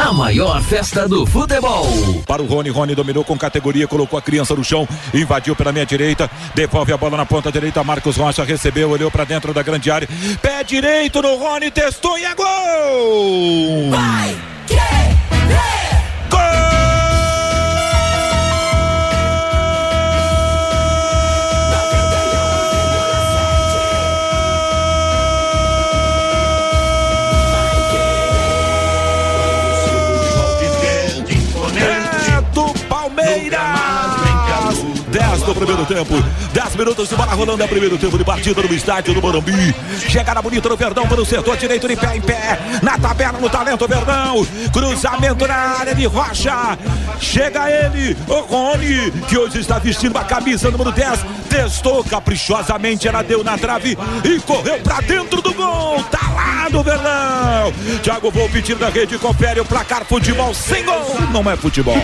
A maior festa do futebol. Para o Rony, Rony dominou com categoria, colocou a criança no chão, invadiu pela minha direita, devolve a bola na ponta direita. Marcos Rocha recebeu, olhou para dentro da grande área. Pé direito no Rony, testou e é gol! Vai, que, do primeiro tempo. 10 minutos de bola rolando é o primeiro tempo de partida no estádio do Morumbi. Chegada bonita no Verdão para o setor direito de pé em pé. Na tabela, no talento Verdão. Cruzamento na área de Rocha. Chega ele, o Rony, que hoje está vestindo a camisa número 10. Testou caprichosamente, ela deu na trave e correu para dentro do gol. Tá lá do Verdão. Thiago Volpe tira da rede, confere o placar futebol sem gol. Não é futebol.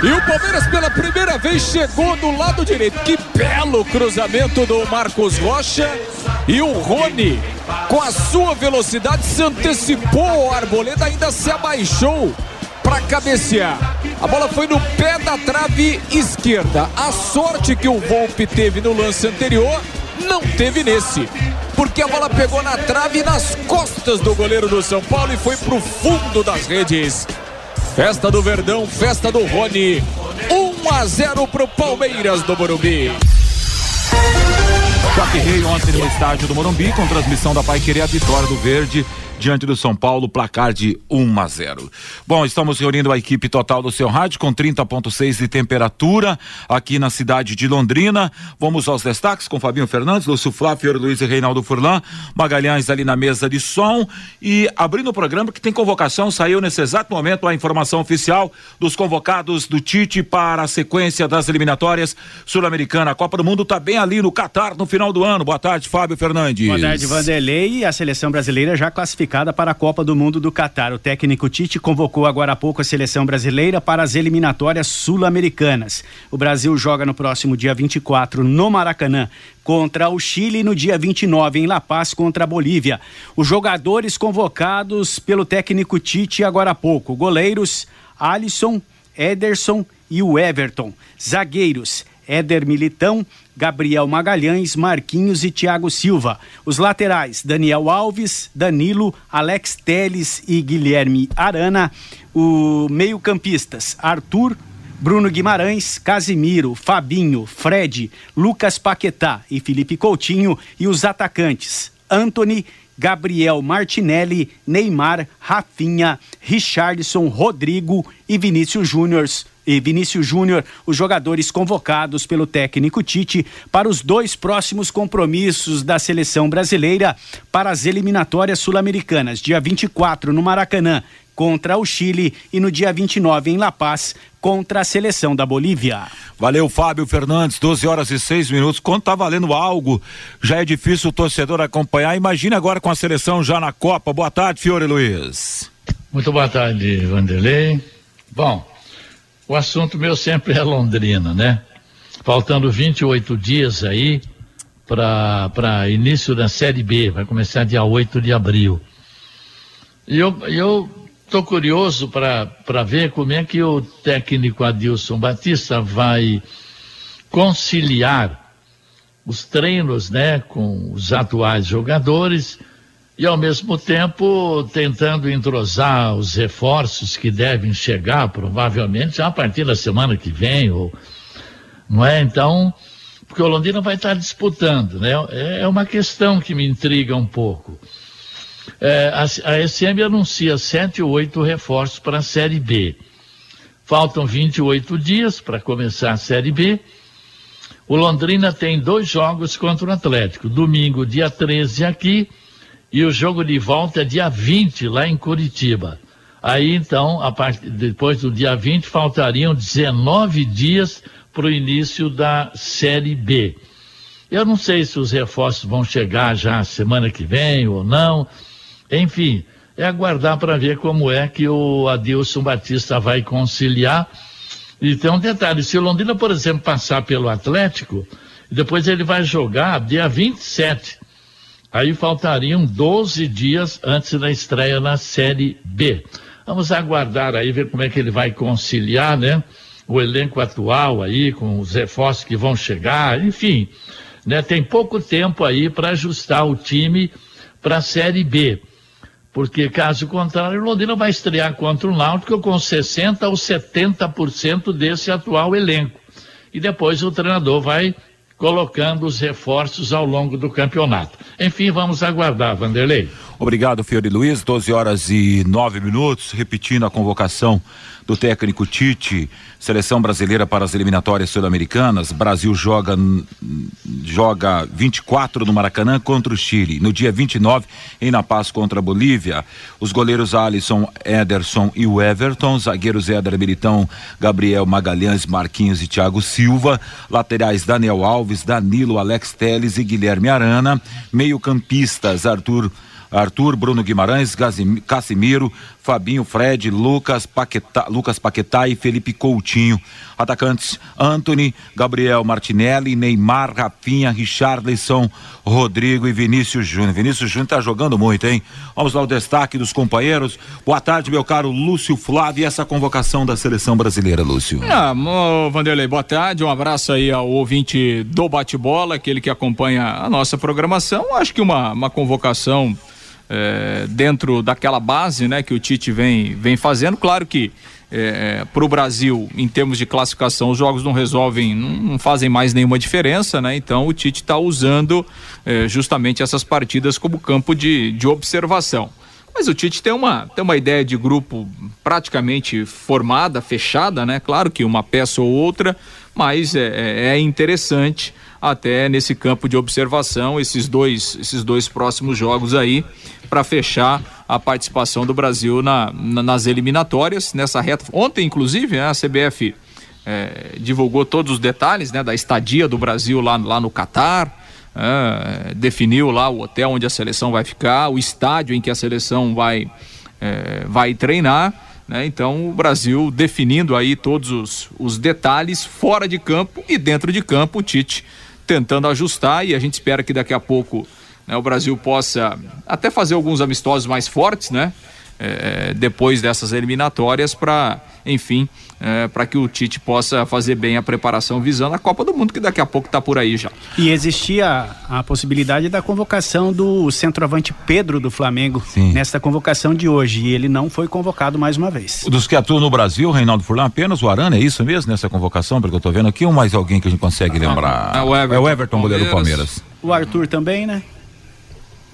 E o Palmeiras pela primeira vez chegou do lado direito. Que belo cruzamento do Marcos Rocha. E o Rony, com a sua velocidade, se antecipou ao Arboleda, ainda se abaixou para cabecear. A bola foi no pé da trave esquerda. A sorte que o Volpe teve no lance anterior, não teve nesse. Porque a bola pegou na trave e nas costas do goleiro do São Paulo e foi pro fundo das redes. Festa do Verdão, festa do Rony. 1 a 0 pro Palmeiras do Morumbi. Toque Rei ontem no estádio do Morumbi com transmissão da Pai Querer a vitória do Verde diante do São Paulo, placar de 1 a 0. Bom, estamos reunindo a equipe total do seu rádio com 30.6 de temperatura aqui na cidade de Londrina. Vamos aos destaques com Fabinho Fernandes, Lúcio Flávio, Luiz e Reinaldo Furlan, Magalhães ali na mesa de som e abrindo o programa que tem convocação, saiu nesse exato momento a informação oficial dos convocados do Tite para a sequência das eliminatórias sul-americana. A Copa do Mundo está bem ali no Catar no final do ano. Boa tarde, Fábio Fernandes. Boa tarde, Vanderlei. A seleção brasileira já classificou classificada para a Copa do Mundo do Catar. O técnico Tite convocou agora há pouco a seleção brasileira para as eliminatórias sul-americanas. O Brasil joga no próximo dia 24 no Maracanã contra o Chile no dia 29 em La Paz contra a Bolívia. Os jogadores convocados pelo técnico Tite agora há pouco: goleiros Alisson, Ederson e o Everton. Zagueiros Éder Militão, Gabriel Magalhães, Marquinhos e Thiago Silva. Os laterais, Daniel Alves, Danilo, Alex Teles e Guilherme Arana. O meio-campistas, Arthur, Bruno Guimarães, Casimiro, Fabinho, Fred, Lucas Paquetá e Felipe Coutinho. E os atacantes, Anthony, Gabriel Martinelli, Neymar, Rafinha, Richardson, Rodrigo e Vinícius Júnior e Vinícius Júnior, os jogadores convocados pelo técnico Tite para os dois próximos compromissos da seleção brasileira para as eliminatórias sul-americanas, dia 24 no Maracanã contra o Chile e no dia 29 em La Paz contra a seleção da Bolívia. Valeu, Fábio Fernandes, 12 horas e 6 minutos. Quando tá valendo algo, já é difícil o torcedor acompanhar. Imagina agora com a seleção já na Copa. Boa tarde, Fiore Luiz. Muito boa tarde, Vanderlei. Bom, o assunto meu sempre é Londrina, né? Faltando 28 dias aí para início da Série B, vai começar dia 8 de abril. E eu, eu tô curioso para ver como é que o técnico Adilson Batista vai conciliar os treinos, né, com os atuais jogadores e ao mesmo tempo tentando entrosar os reforços que devem chegar provavelmente a partir da semana que vem ou não é? Então porque o Londrina vai estar disputando né? É, é uma questão que me intriga um pouco. É, a, a SM anuncia sete ou oito reforços para a Série B. Faltam 28 dias para começar a Série B. O Londrina tem dois jogos contra o Atlético. Domingo dia 13 aqui e o jogo de volta é dia 20 lá em Curitiba. Aí então, part... depois do dia 20, faltariam 19 dias para o início da Série B. Eu não sei se os reforços vão chegar já semana que vem ou não. Enfim, é aguardar para ver como é que o Adilson Batista vai conciliar. E tem um detalhe: se o Londrina, por exemplo, passar pelo Atlético, depois ele vai jogar dia 27. Aí faltariam 12 dias antes da estreia na Série B. Vamos aguardar aí, ver como é que ele vai conciliar, né? O elenco atual aí, com os reforços que vão chegar, enfim né? Tem pouco tempo aí para ajustar o time para a Série B. Porque, caso contrário, o Londrina vai estrear contra o Náutico com 60% ou 70% desse atual elenco. E depois o treinador vai colocando os reforços ao longo do campeonato. Enfim, vamos aguardar, Vanderlei. Obrigado, Fiore Luiz. 12 horas e 9 minutos. Repetindo a convocação do técnico Tite, seleção brasileira para as eliminatórias sul-americanas. Brasil joga joga 24 no Maracanã contra o Chile. No dia 29 em Na Paz contra a Bolívia. Os goleiros Alisson, Ederson e o Everton, zagueiros Éder Militão, Gabriel Magalhães, Marquinhos e Thiago Silva, laterais Daniel Alves, Danilo, Alex Teles e Guilherme Arana, meio-campistas Arthur Arthur, Bruno Guimarães, Casimiro, Fabinho, Fred, Lucas Paquetá, Lucas Paquetá e Felipe Coutinho. Atacantes Anthony, Gabriel Martinelli, Neymar, Rafinha, Richarlison, Rodrigo e Vinícius Júnior. Vinícius Júnior está jogando muito, hein? Vamos lá o destaque dos companheiros. Boa tarde, meu caro Lúcio Flávio e essa convocação da seleção brasileira, Lúcio. Ah, Vanderlei, boa tarde. Um abraço aí ao ouvinte do bate-bola, aquele que acompanha a nossa programação. Acho que uma, uma convocação é, dentro daquela base né, que o Tite vem, vem fazendo. Claro que é, para o Brasil, em termos de classificação, os jogos não resolvem, não, não fazem mais nenhuma diferença, né? Então o Tite está usando é, justamente essas partidas como campo de, de observação. Mas o Tite tem uma, tem uma ideia de grupo praticamente formada, fechada, né? Claro que uma peça ou outra, mas é, é, é interessante até nesse campo de observação esses dois, esses dois próximos jogos aí para fechar a participação do Brasil na, na, nas eliminatórias nessa reta. Ontem, inclusive, né, a CBF é, divulgou todos os detalhes né, da estadia do Brasil lá, lá no Catar. É, definiu lá o hotel onde a seleção vai ficar, o estádio em que a seleção vai, é, vai treinar. Né? Então o Brasil definindo aí todos os, os detalhes fora de campo e dentro de campo, o Tite tentando ajustar e a gente espera que daqui a pouco né, o Brasil possa até fazer alguns amistosos mais fortes, né? É, depois dessas eliminatórias para, enfim, é, para que o Tite possa fazer bem a preparação visando a Copa do Mundo, que daqui a pouco está por aí já. E existia a possibilidade da convocação do centroavante Pedro do Flamengo Sim. nesta convocação de hoje, e ele não foi convocado mais uma vez. Dos que atuam no Brasil, Reinaldo Furlan, apenas o Arana, é isso mesmo nessa convocação, porque eu estou vendo aqui, ou mais alguém que a gente consegue ah, lembrar? É o Everton, é o Everton goleiro do Palmeiras. O Arthur também, né?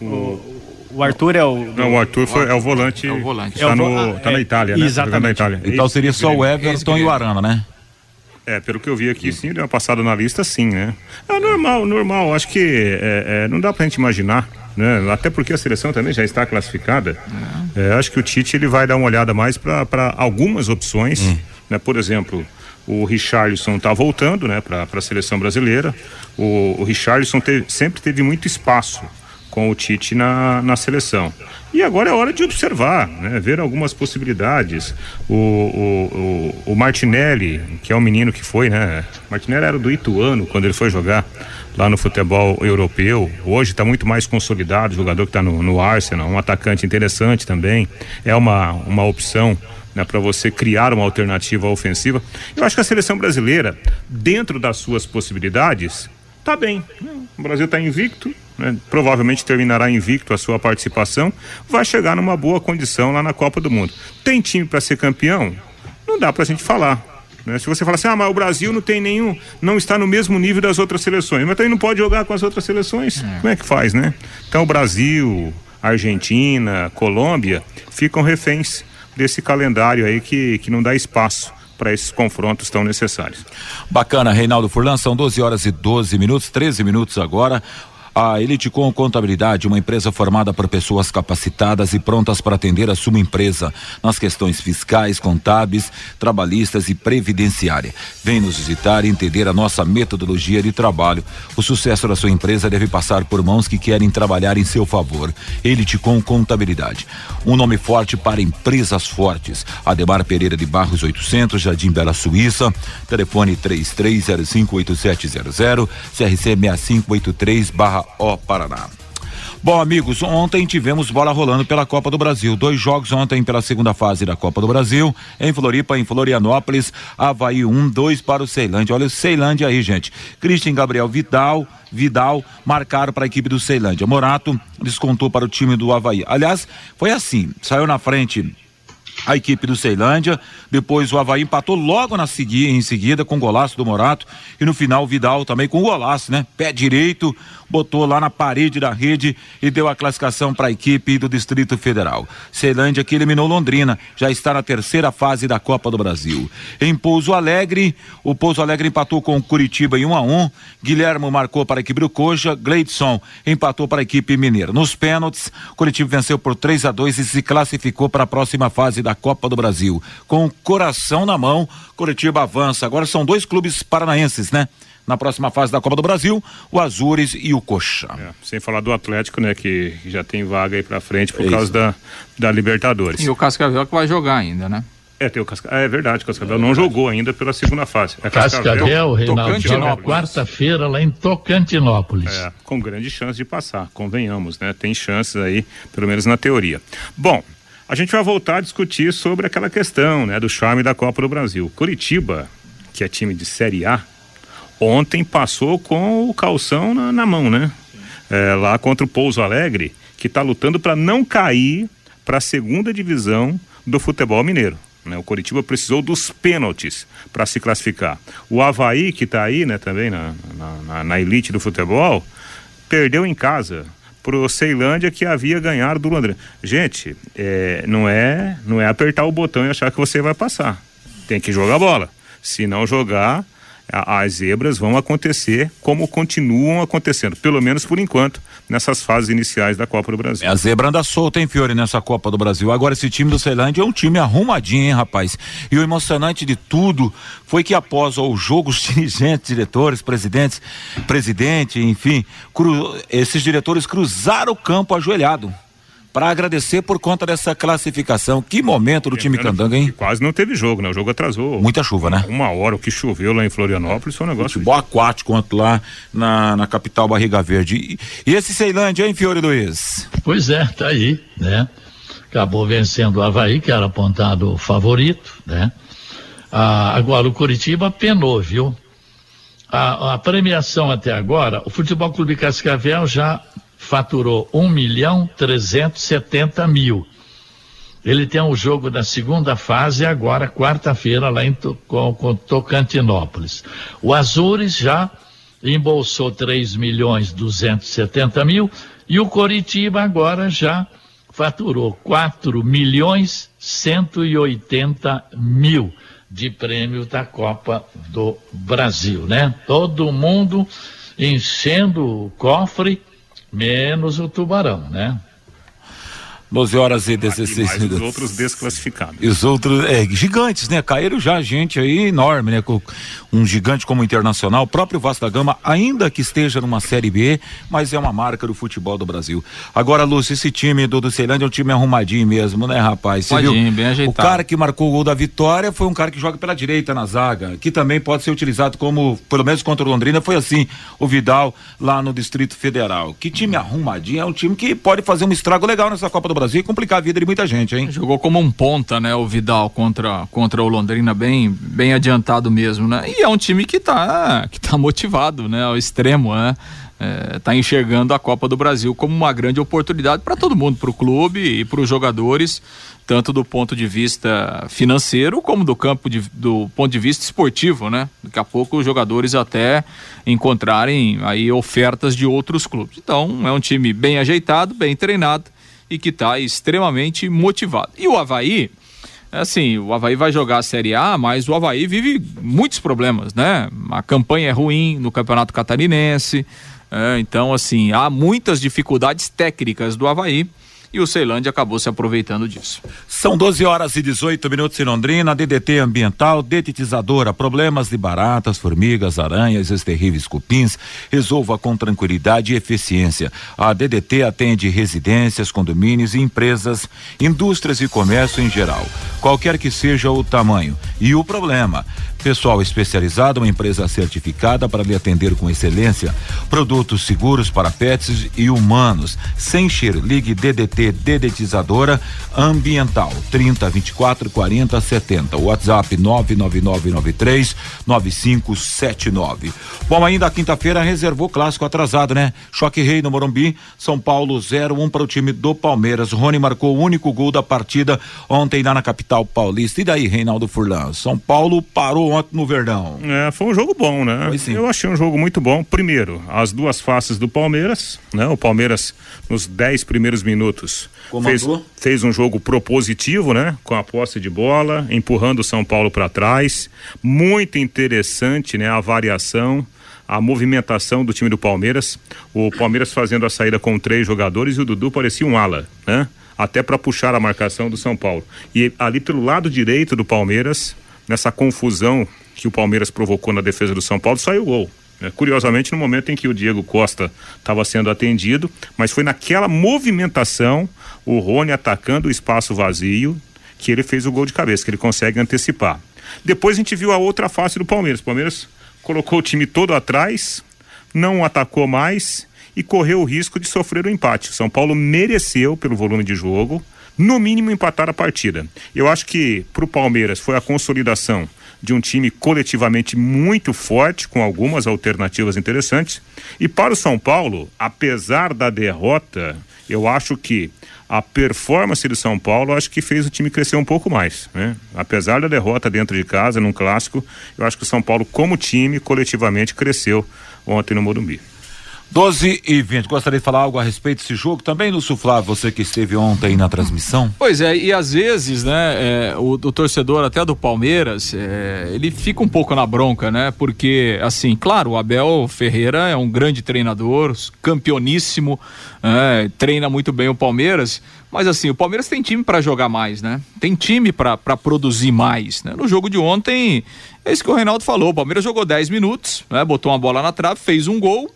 O, o Arthur é o. Não, o Arthur foi, é o volante. É o volante. Está, é no, tá na Itália, né? Exatamente. Na Itália. Então seria só o Everton e o Arana, né? É, pelo que eu vi aqui, sim, deu uma passada na lista, sim, né? É normal, normal. Acho que é, é, não dá pra gente imaginar, né? Até porque a seleção também já está classificada. É, acho que o Tite ele vai dar uma olhada mais para algumas opções, hum. né? Por exemplo, o Richarlison está voltando, né, para a seleção brasileira. O, o Richarlison teve, sempre teve muito espaço com o Tite na, na seleção. E agora é hora de observar, né? ver algumas possibilidades. O, o, o, o, Martinelli, que é um menino que foi, né? Martinelli era do Ituano quando ele foi jogar lá no futebol europeu. Hoje está muito mais consolidado, jogador que está no, no Arsenal, um atacante interessante também. É uma, uma opção né, para você criar uma alternativa ofensiva. Eu acho que a seleção brasileira, dentro das suas possibilidades, tá bem. O Brasil está invicto, né, provavelmente terminará invicto a sua participação, vai chegar numa boa condição lá na Copa do Mundo. Tem time para ser campeão? Não dá para a gente falar. Né? Se você falar assim, ah, mas o Brasil não tem nenhum, não está no mesmo nível das outras seleções, mas também não pode jogar com as outras seleções. É. Como é que faz, né? Então o Brasil, Argentina, Colômbia ficam reféns desse calendário aí que, que não dá espaço para esses confrontos tão necessários. Bacana, Reinaldo Furlan, são 12 horas e 12 minutos, 13 minutos agora. A Eliticom Contabilidade, uma empresa formada por pessoas capacitadas e prontas para atender a sua empresa nas questões fiscais, contábeis, trabalhistas e previdenciária. Vem nos visitar e entender a nossa metodologia de trabalho. O sucesso da sua empresa deve passar por mãos que querem trabalhar em seu favor. Eliticom Contabilidade, um nome forte para empresas fortes. Ademar Pereira de Barros 800, Jardim Bela Suíça, telefone 33058700, CRC 6583 barra O Paraná. Bom, amigos, ontem tivemos bola rolando pela Copa do Brasil. Dois jogos ontem pela segunda fase da Copa do Brasil. Em Floripa, em Florianópolis, Havaí 1, um, 2 para o Ceilândia. Olha o Ceilândia aí, gente. Christian Gabriel Vidal, Vidal marcaram para a equipe do Ceilândia. Morato descontou para o time do Havaí. Aliás, foi assim: saiu na frente a equipe do Ceilândia. Depois o Havaí empatou logo na segui, em seguida com o golaço do Morato. E no final o Vidal também com o golaço, né? Pé direito, botou lá na parede da rede e deu a classificação para a equipe do Distrito Federal. Ceilândia que eliminou Londrina, já está na terceira fase da Copa do Brasil. Em Pouso Alegre, o Pouso Alegre empatou com o Curitiba em 1 um a 1 um. Marcou para a equipe do Coxa, Gleidson empatou para a equipe mineira. Nos pênaltis, Curitiba venceu por 3 a 2 e se classificou para a próxima fase da Copa do Brasil. Com o coração na mão, Curitiba avança. Agora são dois clubes paranaenses, né? na próxima fase da Copa do Brasil, o Azures e o Coxa. É, sem falar do Atlético, né, que já tem vaga aí pra frente por é causa da, da Libertadores. E o Cascavel que vai jogar ainda, né? É, tem o Cascavel. É verdade, o Cascavel é não jogou ainda pela segunda fase. É Cascavel, Cascavel Reinaldo, joga quarta-feira lá em Tocantinópolis. É, com grande chance de passar, convenhamos, né? Tem chances aí, pelo menos na teoria. Bom, a gente vai voltar a discutir sobre aquela questão, né, do charme da Copa do Brasil. Curitiba, que é time de Série A, ontem passou com o calção na, na mão, né? É, lá contra o Pouso Alegre, que está lutando para não cair para a segunda divisão do futebol mineiro. Né? O Coritiba precisou dos pênaltis para se classificar. O Havaí, que está aí né, também na, na, na, elite do futebol, perdeu em casa para o Ceilândia que havia ganhado do Londrina. Gente, é, não, é, não é apertar o botão e achar que você vai passar. Tem que jogar bola. Se não jogar, as zebras vão acontecer como continuam acontecendo, pelo menos por enquanto, nessas fases iniciais da Copa do Brasil. É, a zebra anda solta, hein, Fiore, nessa Copa do Brasil. Agora, esse time do Ceilândia é um time arrumadinho, hein, rapaz? E o emocionante de tudo foi que após o jogo, os dirigentes, diretores, presidentes, presidente, enfim, cru, esses diretores cruzaram o campo ajoelhado para agradecer por conta dessa classificação. Que momento do time Candanga, hein? Quase não teve jogo, né? O jogo atrasou. Muita chuva, né? Uma hora, o que choveu lá em Florianópolis foi um negócio. Futebol aquático quanto lá na, na capital Barriga Verde. E, e esse Ceilândia, hein, Fiore Luiz? Pois é, tá aí, né? Acabou vencendo o Havaí, que era apontado favorito, né? Ah, agora o Curitiba penou, viu? A, a premiação até agora, o Futebol Clube Cascavel já faturou 1 milhão 370 mil. Ele tem um jogo da segunda fase agora, quarta-feira, lá em com, com Tocantinópolis. O Azures já embolsou 3 milhões 270 mil e o Coritiba agora já faturou 4 milhões 180 mil de prêmio da Copa do Brasil, né? Todo mundo enchendo o cofre menos o tubarão, né? 12 horas e 16 minutos. Os outros desclassificados. E os outros, é, gigantes, né? Caíram já gente aí enorme, né? Com um gigante como o Internacional, o próprio Vasco da Gama, ainda que esteja numa Série B, mas é uma marca do futebol do Brasil. Agora, Lúcio, esse time do, Ceilândia é um time arrumadinho mesmo, né, rapaz? Você viu? bem ajeitado. O cara que marcou o gol da vitória foi um cara que joga pela direita na zaga, que também pode ser utilizado como, pelo menos contra o Londrina, foi assim, o Vidal lá no Distrito Federal. Que time arrumadinho, é um time que pode fazer um estrago legal nessa Copa do Brasil E complicar a vida de muita gente, hein? Jogou como um ponta, né, o Vidal contra, contra o Londrina, bem, bem adiantado mesmo, né? E é um time que tá, que tá motivado, né, ao extremo, né? É, tá enxergando a Copa do Brasil como uma grande oportunidade para todo mundo, para o clube e para os jogadores, tanto do ponto de vista financeiro como do campo de, do ponto de vista esportivo, né? Daqui a pouco os jogadores até encontrarem aí ofertas de outros clubes. Então é um time bem ajeitado, bem treinado e que está extremamente motivado. E o Havaí, assim, o Havaí vai jogar a Série A, mas o Havaí vive muitos problemas, né? A campanha é ruim no Campeonato Catarinense, É, então, assim, há muitas dificuldades técnicas do Havaí e o Ceilândia acabou se aproveitando disso. São 12 horas e 18 minutos em Londrina, DDT ambiental, detetizadora, problemas de baratas, formigas, aranhas, esses terríveis cupins, resolva com tranquilidade e eficiência. A DDT atende residências, condomínios e empresas, indústrias e comércio em geral, qualquer que seja o tamanho e o problema. Pessoal especializado, uma empresa certificada para lhe atender com excelência. Produtos seguros para pets e humanos. Sem cheiro, ligue DDT Dedetizadora Ambiental 30 24 40 70. WhatsApp 99993 9579. Bom, ainda quinta-feira reservou clássico atrasado, né? Choque Rei no Morumbi, São Paulo 0 1 para o time do Palmeiras. Rony marcou o único gol da partida ontem lá na capital paulista. E daí, Reinaldo Furlan? São Paulo parou ontem no Verdão. É, foi um jogo bom, né? Eu achei um jogo muito bom. Primeiro, as duas faces do Palmeiras, né? O Palmeiras, nos dez primeiros minutos, fez, fez, um jogo propositivo, né? Com a posse de bola, empurrando o São Paulo para trás. Muito interessante, né? A variação a movimentação do time do Palmeiras. O Palmeiras fazendo a saída com três jogadores e o Dudu parecia um ala, né? Até para puxar a marcação do São Paulo. E ali pelo lado direito do Palmeiras, nessa confusão que o Palmeiras provocou na defesa do São Paulo, saiu o gol. É, curiosamente, no momento em que o Diego Costa estava sendo atendido, mas foi naquela movimentação, o Rony atacando o espaço vazio, que ele fez o gol de cabeça, que ele consegue antecipar. Depois a gente viu a outra face do Palmeiras. O Palmeiras colocou o time todo atrás, não atacou mais e correu o risco de sofrer o empate. O São Paulo mereceu pelo volume de jogo, no mínimo empatar a partida. Eu acho que para o Palmeiras foi a consolidação de um time coletivamente muito forte, com algumas alternativas interessantes. E para o São Paulo, apesar da derrota, eu acho que a performance do São Paulo acho que fez o time crescer um pouco mais, né? Apesar da derrota dentro de casa, num clássico, eu acho que o São Paulo, como time, coletivamente cresceu ontem no Morumbi. 12 e 20. Gostaria de falar algo a respeito desse jogo também no Suflá, você que esteve ontem na transmissão? Pois é, e às vezes, né, é, o, o, torcedor até do Palmeiras, é, ele fica um pouco na bronca, né? Porque, assim, claro, o Abel Ferreira é um grande treinador, campeoníssimo, é, treina muito bem o Palmeiras, mas assim, o Palmeiras tem time para jogar mais, né? Tem time para produzir mais, né? No jogo de ontem, é isso que o Reinaldo falou, o Palmeiras jogou 10 minutos, né? Botou uma bola na trave, fez um gol,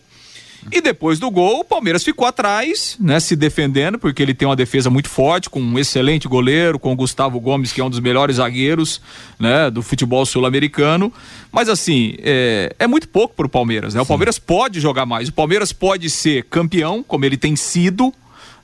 e depois do gol, o Palmeiras ficou atrás, né, se defendendo, porque ele tem uma defesa muito forte, com um excelente goleiro, com o Gustavo Gomes, que é um dos melhores zagueiros, né, do futebol sul-americano. Mas assim, é, é muito pouco para o Palmeiras, né? O Palmeiras pode jogar mais, o Palmeiras pode ser campeão, como ele tem sido,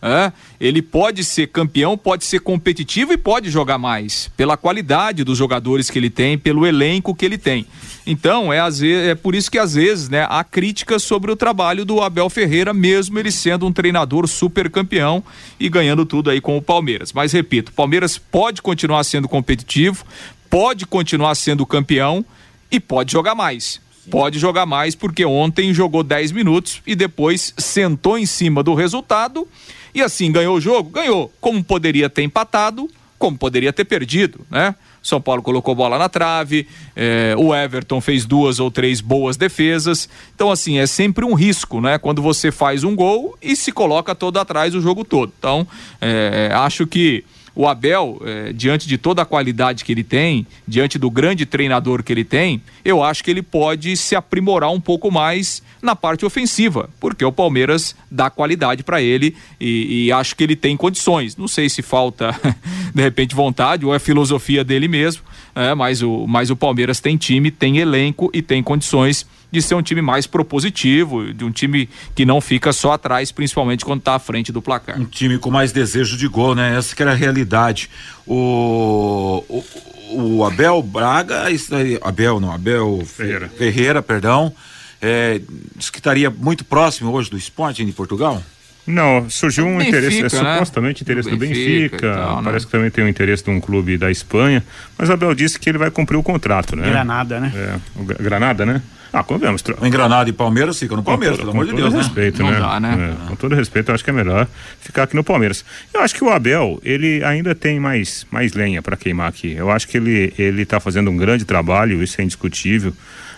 é, ele pode ser campeão, pode ser competitivo e pode jogar mais, pela qualidade dos jogadores que ele tem, pelo elenco que ele tem. Então, é, às vezes, é por isso que às vezes né, há críticas sobre o trabalho do Abel Ferreira, mesmo ele sendo um treinador super campeão e ganhando tudo aí com o Palmeiras. Mas repito, o Palmeiras pode continuar sendo competitivo, pode continuar sendo campeão e pode jogar mais pode jogar mais, porque ontem jogou 10 minutos e depois sentou em cima do resultado e assim ganhou o jogo? Ganhou. Como poderia ter empatado, como poderia ter perdido, né? São Paulo colocou bola na trave, eh, o Everton fez duas ou três boas defesas. Então, assim, é sempre um risco, né? Quando você faz um gol e se coloca todo atrás o jogo todo. Então, eh, acho que o Abel, eh, diante de toda a qualidade que ele tem, diante do grande treinador que ele tem, eu acho que ele pode se aprimorar um pouco mais na parte ofensiva, porque o Palmeiras dá qualidade para ele e, e, acho que ele tem condições. Não sei se falta, de repente, vontade ou é filosofia dele mesmo, é, mas, o, mas o Palmeiras tem time, tem elenco e tem condições de ser um time mais propositivo, de um time que não fica só atrás, principalmente quando está à frente do placar. Um time com mais desejo de gol, né? Essa que era a realidade. O, o, o Abel Braga, Abel não, Abel Ferreira, Ferreira perdão, é, diz que estaria muito próximo hoje do esporte em Portugal? Não, surgiu um Benfica, interesse, é, né? supostamente interesse do Benfica, do Benfica tal, né? parece né? que também tem um interesse de um clube da Espanha, mas Abel disse que ele vai cumprir o contrato, né? Granada, né? É, o Granada, né? Ah, convenhamos. Em Granada e Palmeiras fica no Palmeiras, pelo amor de Deus, né? respeito, né? Não dá, né? É, com todo respeito, eu acho que é melhor ficar aqui no Palmeiras. Eu acho que o Abel, ele ainda tem mais, mais lenha para queimar aqui. Eu acho que ele ele tá fazendo um grande trabalho, isso é indiscutível.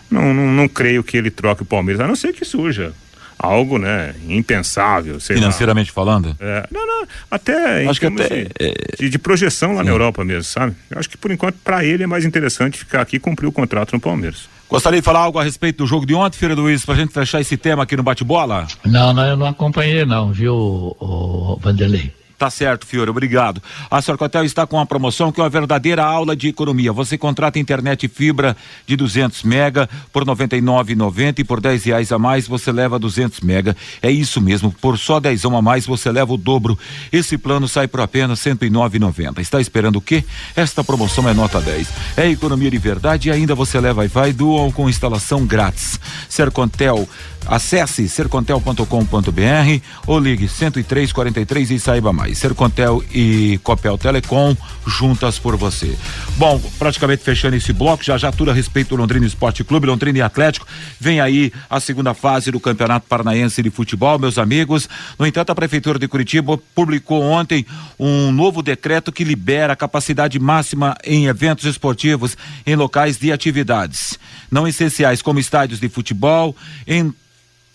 Não, não, não creio que ele troque o Palmeiras, a não ser que surja algo, né, impensável. Financeiramente lá. falando? É, não, não, até acho que até de, é... de, de, projeção lá Sim. na Europa mesmo, sabe? Eu acho que por enquanto para ele é mais interessante ficar aqui e cumprir o contrato no Palmeiras. Gostaria de falar algo a respeito do jogo de ontem, Filho Luiz, pra gente fechar esse tema aqui no bate-bola? Não, não, eu não acompanhei não, viu, o, o Vanderlei? Tá certo, Fiore, obrigado. A Sorcotel está com uma promoção que é uma verdadeira aula de economia. Você contrata internet fibra de 200 mega por R$ 99,90 e por 10 reais a mais você leva 200 mega. É isso mesmo, por só 10 a mais você leva o dobro. Esse plano sai por apenas R$ 109,90. Está esperando o quê? Esta promoção é nota 10. É economia de verdade e ainda você leva Wi-Fi Dual com instalação grátis. Sercontel Acesse sercontel.com.br ou ligue 10343 e saiba mais. Sercontel e Copel Telecom juntas por você. Bom, praticamente fechando esse bloco, já já tudo a respeito do Londrina Esporte Clube, Londrina e Atlético. Vem aí a segunda fase do Campeonato Paranaense de Futebol, meus amigos. No entanto, a Prefeitura de Curitiba publicou ontem um novo decreto que libera a capacidade máxima em eventos esportivos em locais de atividades não essenciais, como estádios de futebol, em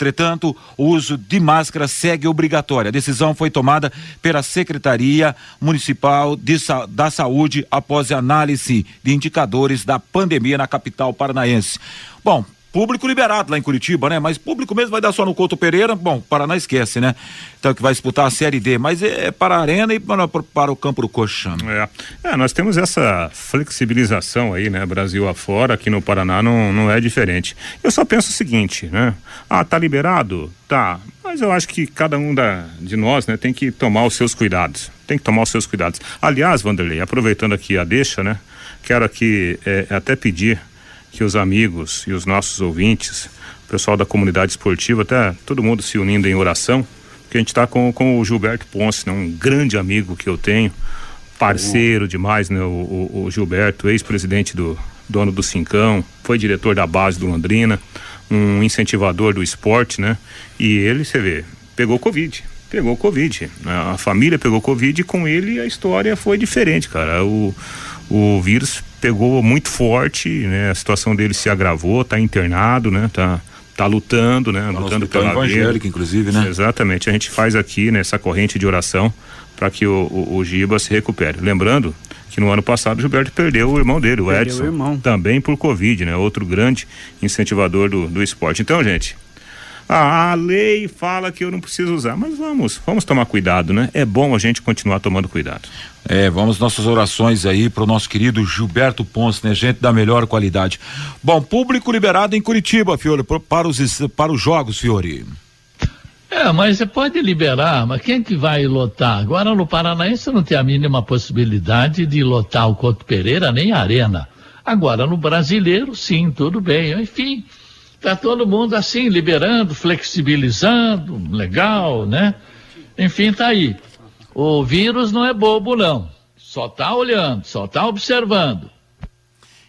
Entretanto, o uso de máscara segue obrigatório. A decisão foi tomada pela Secretaria Municipal de, da Saúde após análise de indicadores da pandemia na capital paranaense. Bom, público liberado lá em Curitiba, né? Mas público mesmo vai dar só no Couto Pereira. Bom, Paraná esquece, né? Então que vai disputar a Série D, mas é, é para a Arena e para, para o Campo do Coxão. É. é, nós temos essa flexibilização aí, né? Brasil afora, aqui no Paraná não, não é diferente. Eu só penso o seguinte, né? Ah, tá liberado? Tá. Mas eu acho que cada um da, de nós, né, tem que tomar os seus cuidados. Tem que tomar os seus cuidados. Aliás, Vanderlei, aproveitando aqui a deixa, né? Quero aqui é, até pedir que os amigos e os nossos ouvintes, o pessoal da comunidade esportiva, até todo mundo se unindo em oração, que a gente está com, com o Gilberto Ponce, né, um grande amigo que eu tenho, parceiro demais, né, o, o, o Gilberto, ex-presidente do dono do Cincão, foi diretor da base do Londrina, um incentivador do esporte, né? E ele, você vê, pegou Covid. Pegou Covid. A família pegou Covid e com ele a história foi diferente, cara. O, o vírus pegou muito forte, né? A situação dele se agravou, está internado, né? Tá, tá lutando, né? Tá lutando pela evangélica, inclusive, né? Exatamente. A gente faz aqui nessa né, corrente de oração para que o, o, o, Giba se recupere. Lembrando que no ano passado o Gilberto perdeu o irmão dele, o perdeu Edson, o irmão. também por Covid, né? Outro grande incentivador do, do esporte. Então, gente, ah, a lei fala que eu não preciso usar, mas vamos, vamos tomar cuidado, né? É bom a gente continuar tomando cuidado. É, vamos nossas orações aí para o nosso querido Gilberto Ponce, né? Gente da melhor qualidade. Bom, público liberado em Curitiba, Fiore, para os, para os jogos, Fiore. É, mas você pode liberar, mas quem que vai lotar? Agora no Paranaense não tem a mínima possibilidade de lotar o Couto Pereira nem a Arena. Agora no Brasileiro, sim, tudo bem. Enfim, Está todo mundo assim, liberando, flexibilizando, legal, né? Enfim, tá aí. O vírus não é bobo, não. Só tá olhando, só tá observando.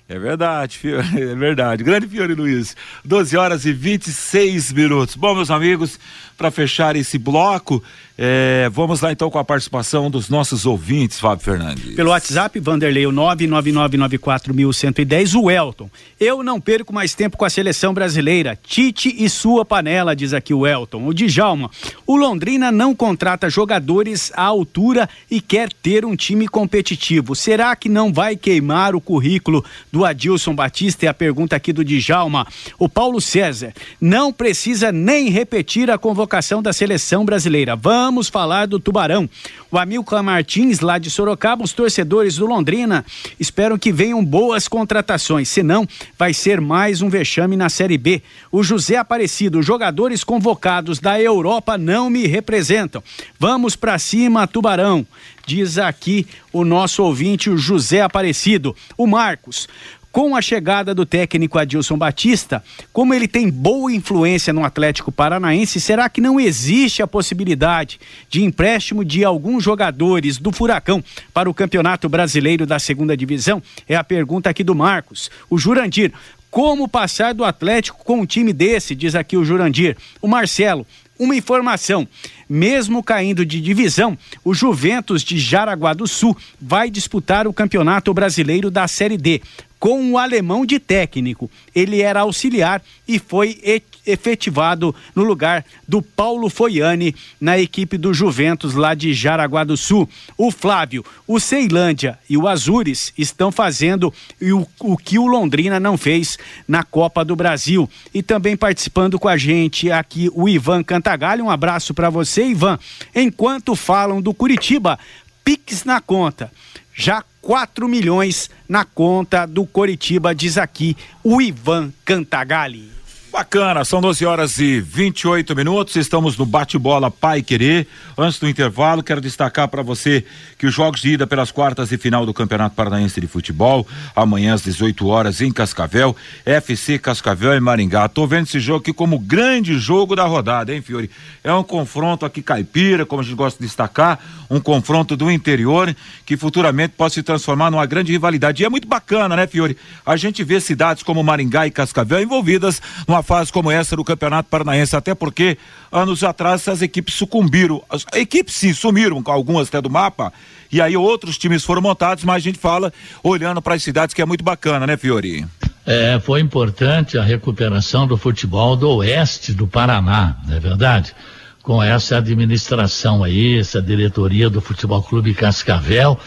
É verdade, é verdade. Grande Fiore Luiz. 12 horas e 26 minutos. Bom, meus amigos, para fechar esse bloco, é, vamos lá então com a participação dos nossos ouvintes, Fábio Fernandes. Pelo WhatsApp, Vanderlei, o 999941110, o Elton. Eu não perco mais tempo com a seleção brasileira. Tite e sua panela, diz aqui o Elton. O Djalma, o Londrina não contrata jogadores à altura e quer ter um time competitivo. Será que não vai queimar o currículo do Adilson Batista? É a pergunta aqui do Djalma. O Paulo César, não precisa nem repetir a convocação da seleção brasileira. Vamos Vamos falar do Tubarão. O Amilcar Martins, lá de Sorocaba, os torcedores do Londrina esperam que venham boas contratações, senão vai ser mais um vexame na Série B. O José Aparecido, jogadores convocados da Europa não me representam. Vamos para cima, Tubarão. Diz aqui o nosso ouvinte, o José Aparecido. O Marcos com a chegada do técnico Adilson Batista, como ele tem boa influência no Atlético Paranaense, será que não existe a possibilidade de empréstimo de alguns jogadores do Furacão para o Campeonato Brasileiro da Segunda Divisão? É a pergunta aqui do Marcos. O Jurandir, como passar do Atlético com um time desse, diz aqui o Jurandir. O Marcelo, uma informação: mesmo caindo de divisão, o Juventus de Jaraguá do Sul vai disputar o Campeonato Brasileiro da Série D com o alemão de técnico. Ele era auxiliar e foi efetivado no lugar do Paulo Foiani na equipe do Juventus lá de Jaraguá do Sul. O Flávio, o Ceilândia e o Azures estão fazendo o, o que o Londrina não fez na Copa do Brasil. E também participando com a gente aqui o Ivan Cantagalho. Um abraço para você, Ivan. Enquanto falam do Curitiba, Pix na conta. Já 4 milhões na conta do Coritiba, diz aqui o Ivan Cantagalli. Bacana, são 12 horas e 28 minutos. Estamos no bate-bola Pai Querer. Antes do intervalo, quero destacar para você que os jogos de ida pelas quartas e final do Campeonato Paranaense de Futebol, amanhã às 18 horas em Cascavel, FC Cascavel e Maringá. Tô vendo esse jogo aqui como grande jogo da rodada, hein, Fiore? É um confronto aqui caipira, como a gente gosta de destacar, um confronto do interior que futuramente pode se transformar numa grande rivalidade. E é muito bacana, né, Fiore? A gente vê cidades como Maringá e Cascavel envolvidas numa fase como essa do Campeonato Paranaense, até porque anos atrás essas equipes sucumbiram. As equipes sim sumiram, algumas até do mapa, e aí outros times foram montados, mas a gente fala olhando para as cidades que é muito bacana, né, Fiori? É, foi importante a recuperação do futebol do oeste do Paraná, não é verdade? Com essa administração aí, essa diretoria do Futebol Clube Cascavel,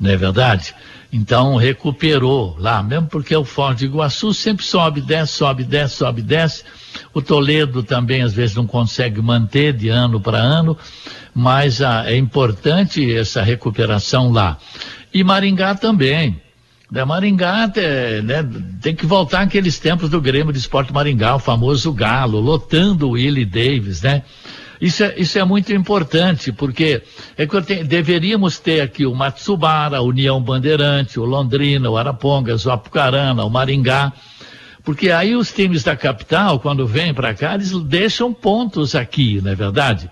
não é verdade? Então recuperou lá, mesmo porque o Forte de Iguaçu sempre sobe, desce, sobe, desce, sobe, desce. O Toledo também às vezes não consegue manter de ano para ano, mas ah, é importante essa recuperação lá. E Maringá também. Da né, Maringá né, tem que voltar aqueles tempos do Grêmio de Esporte Maringá, o famoso Galo, lotando o Willie Davis, né? Isso é, isso é muito importante, porque é tenho, deveríamos ter aqui o Matsubara, a União Bandeirante, o Londrina, o Arapongas, o Apucarana, o Maringá, porque aí os times da capital, quando vêm para cá, eles deixam pontos aqui, não é verdade?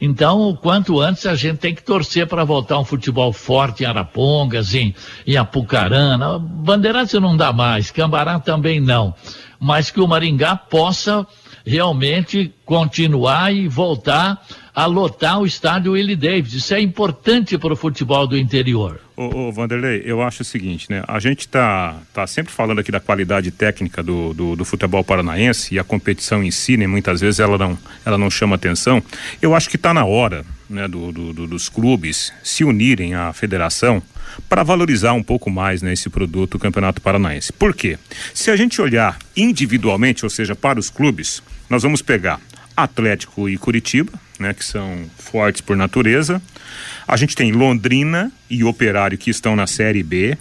Então, o quanto antes a gente tem que torcer para voltar um futebol forte em Arapongas, em, em Apucarana. Bandeirantes não dá mais, Cambará também não. Mas que o Maringá possa realmente continuar e voltar a lotar o estádio Willie Davis. Isso é importante para o futebol do interior. Ô, ô, Vanderlei, eu acho o seguinte, né? A gente tá, tá sempre falando aqui da qualidade técnica do, do, do, futebol paranaense e a competição em si, né? Muitas vezes ela não, ela não chama atenção. Eu acho que está na hora, né? Do, do, do, dos clubes se unirem à federação para valorizar um pouco mais né, esse produto Campeonato Paranaense. Por quê? Se a gente olhar individualmente, ou seja, para os clubes, nós vamos pegar Atlético e Curitiba, né, que são fortes por natureza. A gente tem Londrina e Operário que estão na Série B.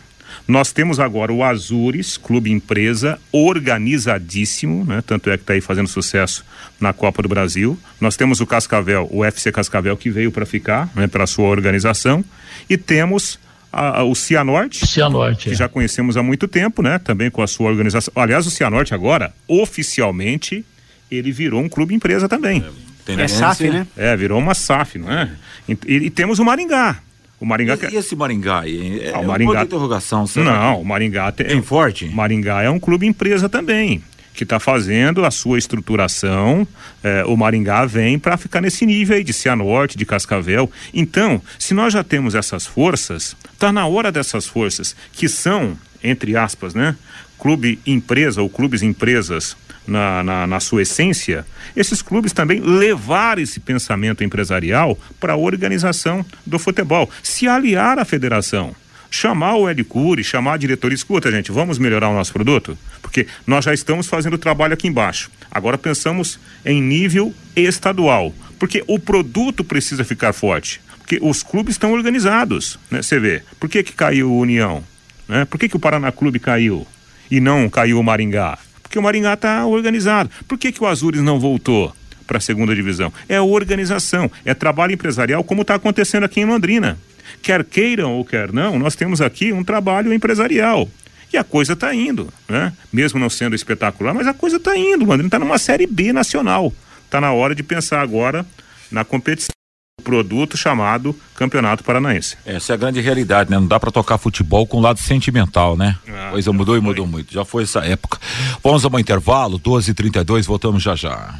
Nós temos agora o Azures, clube empresa, organizadíssimo, né? Tanto é que está aí fazendo sucesso na Copa do Brasil. Nós temos o Cascavel, o FC Cascavel, que veio para ficar, né? Pela sua organização. E temos a, a, o Cianorte, Cianorte que é. já conhecemos há muito tempo, né? Também com a sua organização. Aliás, o Cianorte agora, oficialmente, ele virou um clube empresa também. É, é SAF, né? É, virou uma SAF, não é? E, e temos o Maringá. O Maringá. E, e esse Maringá aí? É, ah, o Maringá. É interrogação. Não, o Maringá tem. Tem forte? Maringá é um clube empresa também que está fazendo a sua estruturação. Eh, o Maringá vem para ficar nesse nível aí de Cianorte, de Cascavel. Então, se nós já temos essas forças, está na hora dessas forças, que são, entre aspas, né? Clube empresa ou clubes empresas na, na, na, sua essência, esses clubes também levar esse pensamento empresarial para a organização do futebol, se aliar à federação chamar o Ed Cury, chamar a diretoria, escuta gente, vamos melhorar o nosso produto? Porque nós já estamos fazendo o trabalho aqui embaixo. Agora pensamos em nível estadual, porque o produto precisa ficar forte, porque os clubes estão organizados, né? Você vê, por que que caiu o União? Né? Por que que o Paraná Clube caiu e não caiu o Maringá? Porque o Maringá está organizado. Por que que o Azures não voltou? para a segunda divisão. É organização, é trabalho empresarial, como está acontecendo aqui em Londrina quer queiram ou quer não, nós temos aqui um trabalho empresarial. E a coisa está indo, né? Mesmo não sendo espetacular, mas a coisa está indo. O Londrina está numa série B nacional. Está na hora de pensar agora na competição produto chamado Campeonato Paranaense. Essa é a grande realidade, né? Não dá para tocar futebol com o lado sentimental, né? Ah, Coisa mudou e mudou muito. Já foi essa época. Vamos a um intervalo, 12h32, voltamos já já.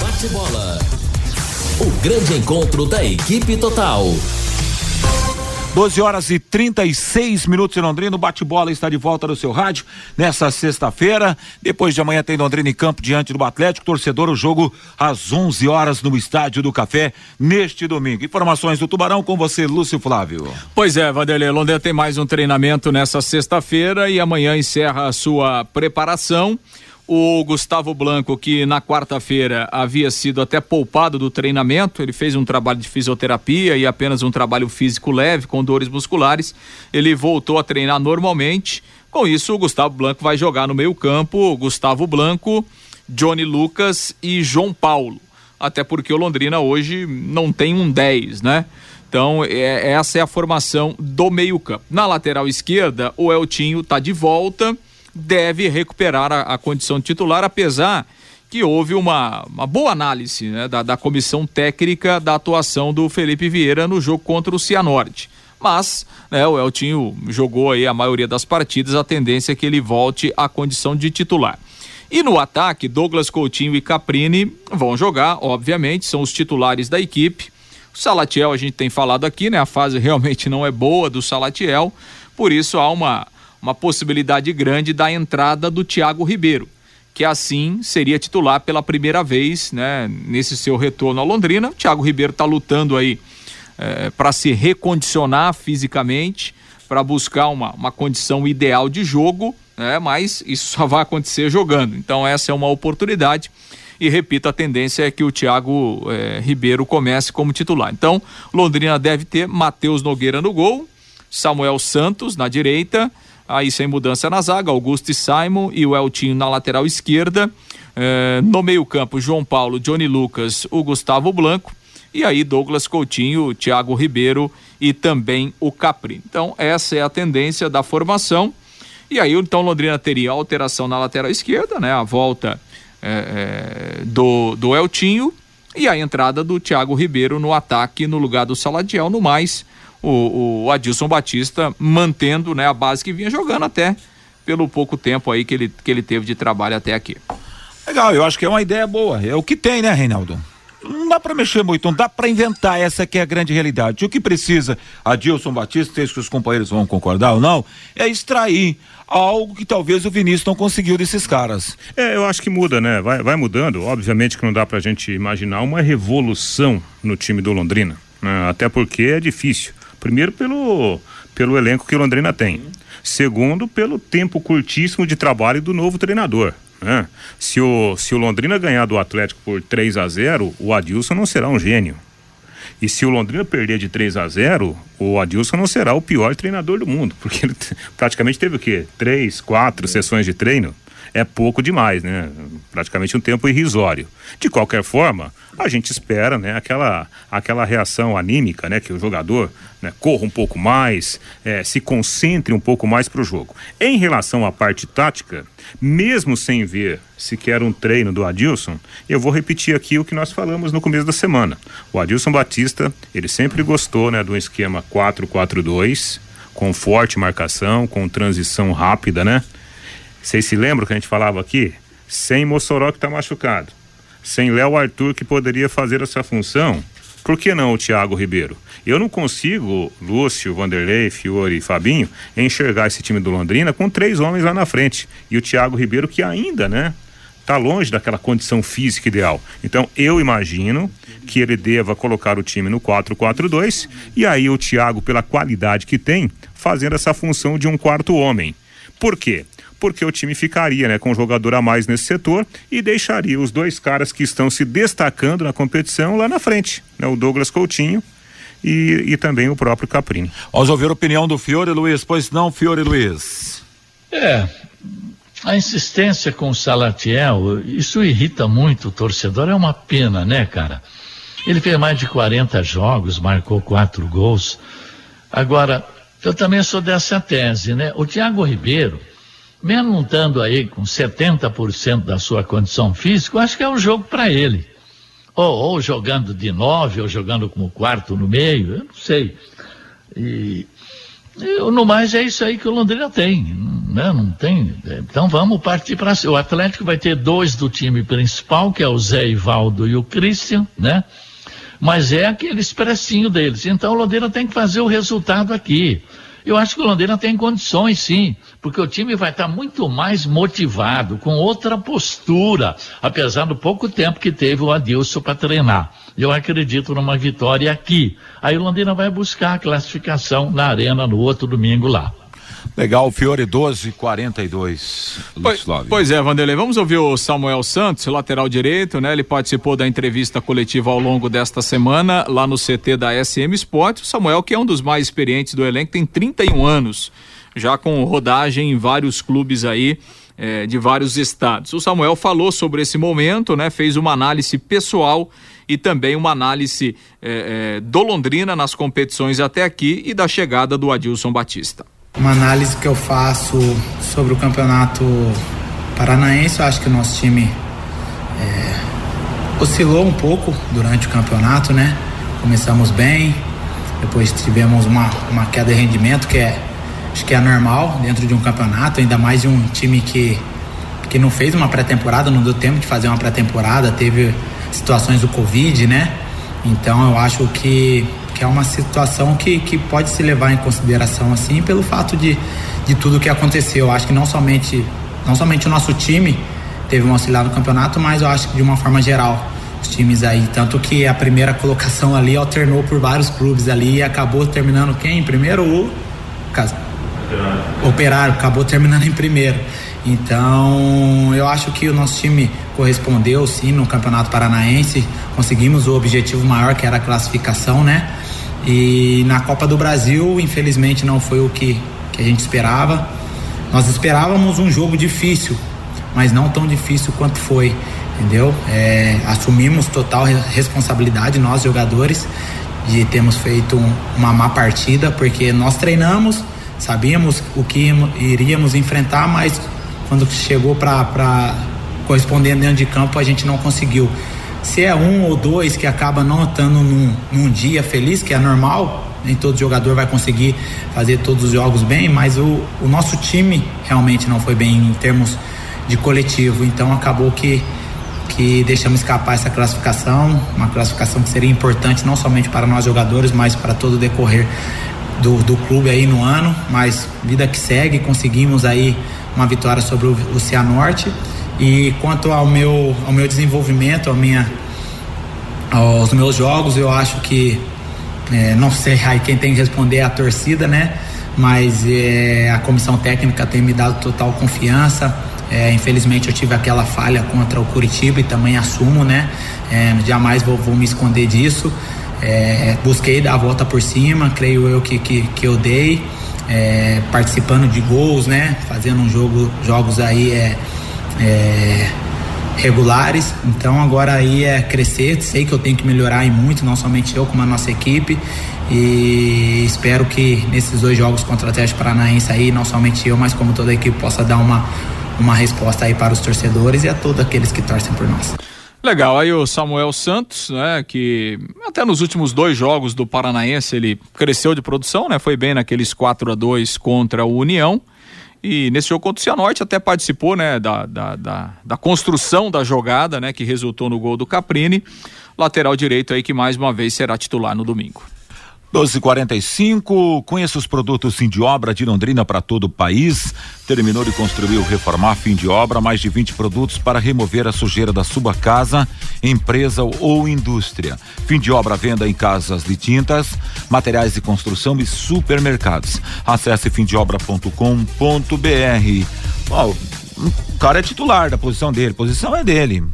Bate bola. O grande encontro da equipe total. 12 horas e 36 minutos em Londrina. O bate-bola está de volta no seu rádio nessa sexta-feira. Depois de amanhã tem Londrina em campo diante do Atlético. Torcedor, o jogo às 11 horas no Estádio do Café neste domingo. Informações do Tubarão com você, Lúcio Flávio. Pois é, Vanderlei. Londrina tem mais um treinamento nessa sexta-feira e amanhã encerra a sua preparação. O Gustavo Blanco, que na quarta-feira havia sido até poupado do treinamento, ele fez um trabalho de fisioterapia e apenas um trabalho físico leve, com dores musculares. Ele voltou a treinar normalmente. Com isso, o Gustavo Blanco vai jogar no meio-campo. Gustavo Blanco, Johnny Lucas e João Paulo. Até porque o Londrina hoje não tem um 10, né? Então, é, essa é a formação do meio-campo. Na lateral esquerda, o Eltinho está de volta deve recuperar a, a condição titular, apesar que houve uma, uma boa análise né, da, da comissão técnica da atuação do Felipe Vieira no jogo contra o Cianorte. Mas né, o Eltinho jogou aí a maioria das partidas, a tendência é que ele volte à condição de titular. E no ataque, Douglas Coutinho e Caprini vão jogar, obviamente, são os titulares da equipe. O Salatiel, a gente tem falado aqui, né? A fase realmente não é boa do Salatiel, por isso há uma uma possibilidade grande da entrada do Thiago Ribeiro, que assim seria titular pela primeira vez, né, nesse seu retorno à Londrina. O Thiago Ribeiro está lutando aí é, para se recondicionar fisicamente, para buscar uma, uma condição ideal de jogo, né, mas isso só vai acontecer jogando. Então essa é uma oportunidade. E repito, a tendência é que o Thiago é, Ribeiro comece como titular. Então, Londrina deve ter Matheus Nogueira no gol, Samuel Santos na direita, aí sem mudança na zaga, Augusto e Simon e o Eltinho na lateral esquerda. Eh, no meio-campo, João Paulo, Johnny Lucas, o Gustavo Blanco. E aí, Douglas Coutinho, Thiago Ribeiro e também o Capri. Então, essa é a tendência da formação. E aí, então, Londrina teria alteração na lateral esquerda, né? A volta é, é, do, do Eltinho e a entrada do Thiago Ribeiro no ataque no lugar do Saladiel. No mais, o, o Adilson Batista mantendo né, a base que vinha jogando até pelo pouco tempo aí que ele, que ele teve de trabalho até aqui. Legal, eu acho que é uma ideia boa. É o que tem, né, Reinaldo? Não dá para mexer muito, não dá para inventar, essa que é a grande realidade. O que precisa, Adilson Batista, sei que os companheiros vão concordar ou não, é extrair algo que talvez o Vinícius não conseguiu desses caras. É, eu acho que muda, né? Vai, vai mudando. Obviamente que não dá pra gente imaginar uma revolução no time do Londrina. Né? Até porque é difícil. Primeiro pelo, pelo elenco que o Londrina tem. Segundo, pelo tempo curtíssimo de trabalho do novo treinador. Né? Se, o, se o Londrina ganhar do Atlético por 3 a 0 o Adilson não será um gênio. E se o Londrina perder de 3 a 0 o Adilson não será o pior treinador do mundo, porque ele praticamente teve o quê? Três, quatro é. sessões de treino é pouco demais, né? Praticamente um tempo irrisório. De qualquer forma, a gente espera, né, aquela, aquela reação anímica, né, que o jogador né, corra um pouco mais, é, se concentre um pouco mais para o jogo. Em relação à parte tática, mesmo sem ver sequer um treino do Adilson, eu vou repetir aqui o que nós falamos no começo da semana. O Adilson Batista, ele sempre gostou, né, do esquema 4-4-2, com forte marcação, com transição rápida, né? Vocês se lembram que a gente falava aqui? Sem Mossoró que está machucado, sem Léo Arthur que poderia fazer essa função, por que não o Thiago Ribeiro? Eu não consigo, Lúcio, Vanderlei, Fiore e Fabinho, enxergar esse time do Londrina com três homens lá na frente. E o Thiago Ribeiro que ainda, né? Tá longe daquela condição física ideal. Então, eu imagino que ele deva colocar o time no 4-4-2 e aí o Thiago, pela qualidade que tem, fazendo essa função de um quarto homem. Por quê? Porque o time ficaria né, com um jogador a mais nesse setor e deixaria os dois caras que estão se destacando na competição lá na frente, né, o Douglas Coutinho e, e também o próprio Caprini. Vamos ouvir a opinião do Fiore Luiz, pois não, Fiore Luiz. É, a insistência com o Salatiel, isso irrita muito o torcedor, é uma pena, né, cara? Ele fez mais de 40 jogos, marcou quatro gols. Agora, eu também sou dessa tese, né? O Thiago Ribeiro, mesmo estando aí com 70% da sua condição física, acho que é um jogo para ele. Ou, ou, jogando de nove, ou jogando como quarto no meio, eu não sei. E, eu, no mais é isso aí que o Londrina tem, né? Não tem. Então vamos partir para o Atlético vai ter dois do time principal, que é o Zé Ivaldo e o Christian, né? mas é aquele expressinho deles. Então o Londrina tem que fazer o resultado aqui. Eu acho que o Londrina tem condições, sim, porque o time vai estar muito mais motivado, com outra postura, apesar do pouco tempo que teve o Adilson para treinar. Eu acredito numa vitória aqui. Aí o Londrina vai buscar a classificação na arena no outro domingo lá. Legal, Fiore 1242. Pois, pois é, Vanderlei, vamos ouvir o Samuel Santos, lateral direito, né? Ele participou da entrevista coletiva ao longo desta semana lá no CT da SM Sport. O Samuel, que é um dos mais experientes do elenco, tem 31 anos, já com rodagem em vários clubes aí. Eh, de vários estados. O Samuel falou sobre esse momento, né? Fez uma análise pessoal e também uma análise eh, eh, do Londrina nas competições até aqui e da chegada do Adilson Batista. Uma análise que eu faço sobre o campeonato paranaense, eu acho que o nosso time é, oscilou um pouco durante o campeonato, né? Começamos bem, depois tivemos uma, uma queda de rendimento que é acho que é normal dentro de um campeonato, ainda mais de um time que, que não fez uma pré-temporada, não deu tempo de fazer uma pré-temporada, teve situações do Covid, né? Então eu acho que que é uma situação que, que pode se levar em consideração assim pelo fato de, de tudo que aconteceu. Eu acho que não somente, não somente o nosso time teve um auxiliar no campeonato, mas eu acho que de uma forma geral os times aí, tanto que a primeira colocação ali alternou por vários clubes ali e acabou terminando quem? Primeiro o Operário. Operário, acabou terminando em primeiro. Então, eu acho que o nosso time correspondeu sim no Campeonato Paranaense, conseguimos o objetivo maior que era a classificação, né? E na Copa do Brasil, infelizmente, não foi o que, que a gente esperava. Nós esperávamos um jogo difícil, mas não tão difícil quanto foi, entendeu? É, assumimos total responsabilidade, nós jogadores, de termos feito um, uma má partida, porque nós treinamos, sabíamos o que iríamos enfrentar, mas quando chegou para corresponder dentro de campo, a gente não conseguiu. Se é um ou dois que acaba não estando num, num dia feliz, que é normal, nem todo jogador vai conseguir fazer todos os jogos bem, mas o, o nosso time realmente não foi bem em termos de coletivo, então acabou que que deixamos escapar essa classificação, uma classificação que seria importante não somente para nós jogadores, mas para todo o decorrer do, do clube aí no ano, mas vida que segue, conseguimos aí uma vitória sobre o, o Cianorte e quanto ao meu, ao meu desenvolvimento, a minha, aos meus jogos, eu acho que é, não sei aí quem tem que responder é a torcida, né? Mas é, a comissão técnica tem me dado total confiança. É, infelizmente eu tive aquela falha contra o Curitiba e também assumo, né? É, jamais vou, vou, me esconder disso. É, busquei dar a volta por cima, creio eu que, que, que eu dei. É, participando de gols, né? Fazendo um jogo, jogos aí é, é, regulares. Então agora aí é crescer. Sei que eu tenho que melhorar em muito, não somente eu, como a nossa equipe. E espero que nesses dois jogos contra o Atlético Paranaense aí, não somente eu, mas como toda a equipe possa dar uma, uma resposta aí para os torcedores e a todos aqueles que torcem por nós. Legal, aí o Samuel Santos, né, que até nos últimos dois jogos do Paranaense ele cresceu de produção, né, foi bem naqueles 4 a 2 contra o União e nesse jogo contra o Cianorte até participou, né, da, da, da, da, construção da jogada, né, que resultou no gol do Caprini. Lateral direito aí que mais uma vez será titular no domingo. 12:45. Conheça os produtos fim de obra de Londrina para todo o país. Terminou de construir ou reformar fim de obra, mais de 20 produtos para remover a sujeira da sua casa, empresa ou indústria. Fim de obra venda em casas de tintas, materiais de construção e supermercados. Acesse fimdeobra.com.br. Ó, o cara é titular da posição dele, posição é dele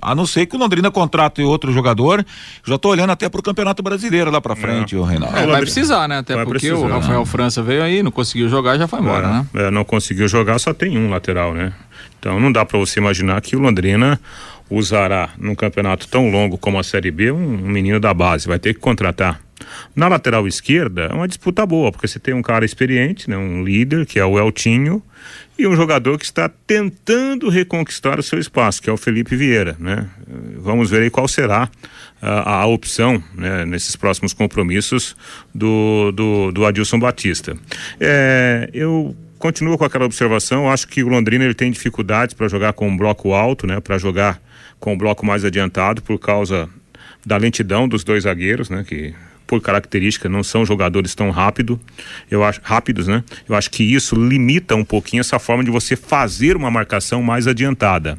a não ser que o Londrina contrate outro jogador. Já estou olhando até para o Campeonato Brasileiro lá para frente, é. o Reinaldo. É, vai precisar, né? Até vai porque precisar, o Rafael França veio aí, não conseguiu jogar, já foi embora, é, né? É, não conseguiu jogar, só tem um lateral, né? Então não dá para você imaginar que o Londrina usará num campeonato tão longo como a Série B um, um menino da base, vai ter que contratar. Na lateral esquerda é uma disputa boa, porque você tem um cara experiente, né, um líder, que é o Eltinho, e um jogador que está tentando reconquistar o seu espaço, que é o Felipe Vieira, né? Vamos ver aí qual será a, a opção né, nesses próximos compromissos do, do, do Adilson Batista. É, eu continuo com aquela observação, acho que o Londrina ele tem dificuldades para jogar com um bloco alto, né? Para jogar com o um bloco mais adiantado por causa da lentidão dos dois zagueiros, né? Que por característica não são jogadores tão rápido, eu acho rápidos, né? Eu acho que isso limita um pouquinho essa forma de você fazer uma marcação mais adiantada.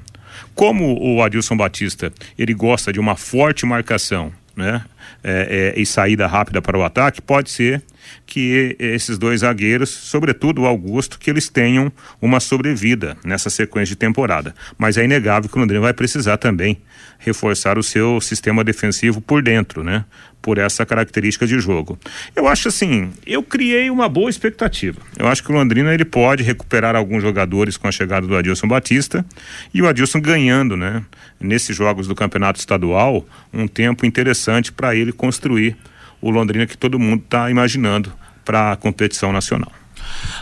Como o Adilson Batista, ele gosta de uma forte marcação, né? É, é, e saída rápida para o ataque, pode ser que esses dois zagueiros, sobretudo o Augusto, que eles tenham uma sobrevida nessa sequência de temporada. Mas é inegável que o Londrina vai precisar também reforçar o seu sistema defensivo por dentro, né? Por essa característica de jogo. Eu acho assim, eu criei uma boa expectativa. Eu acho que o Londrina ele pode recuperar alguns jogadores com a chegada do Adilson Batista e o Adilson ganhando, né? Nesses jogos do Campeonato Estadual, um tempo interessante para ele construir o Londrina que todo mundo está imaginando para a competição nacional.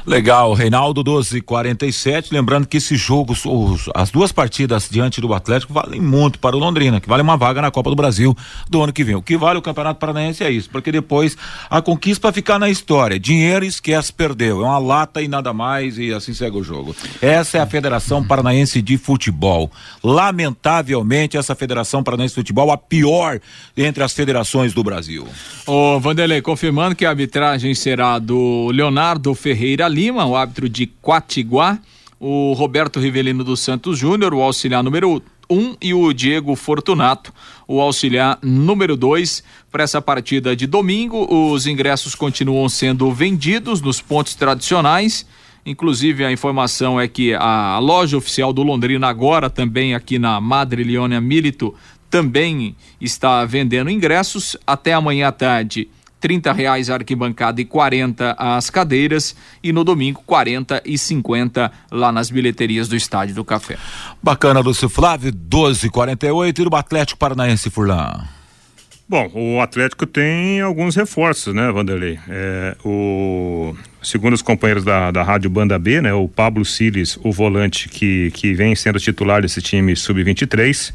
Legal, Reinaldo 12:47. Lembrando que esses jogos, os, as duas partidas diante do Atlético valem muito para o Londrina, que vale uma vaga na Copa do Brasil do ano que vem. O que vale o Campeonato Paranaense é isso, porque depois a conquista para ficar na história. Dinheiro esquece, perdeu. É uma lata e nada mais e assim segue o jogo. Essa é a Federação Paranaense de Futebol. Lamentavelmente, essa Federação Paranaense de Futebol a pior entre as federações do Brasil. Ô, Vanderlei, confirmando que a arbitragem será do Leonardo Ferreira Lima, o árbitro de Quatiguá, o Roberto Rivelino dos Santos Júnior, o auxiliar número 1 um, e o Diego Fortunato, o auxiliar número 2 para essa partida de domingo. Os ingressos continuam sendo vendidos nos pontos tradicionais. Inclusive, a informação é que a loja oficial do Londrina, agora também aqui na Madre Leônia Milito, também está vendendo ingressos até amanhã à tarde 30 reais a arquibancada e 40 as cadeiras e no domingo 40 e 50 lá nas bilheterias do Estádio do Café. Bacana, Lúcio Flávio, 12:48 e do Atlético Paranaense Furlan. Bom, o Atlético tem alguns reforços, né, Vanderlei? É, o, segundo os companheiros da, da Rádio Banda B, né, o Pablo Siles, o volante que, que vem sendo titular desse time sub-23,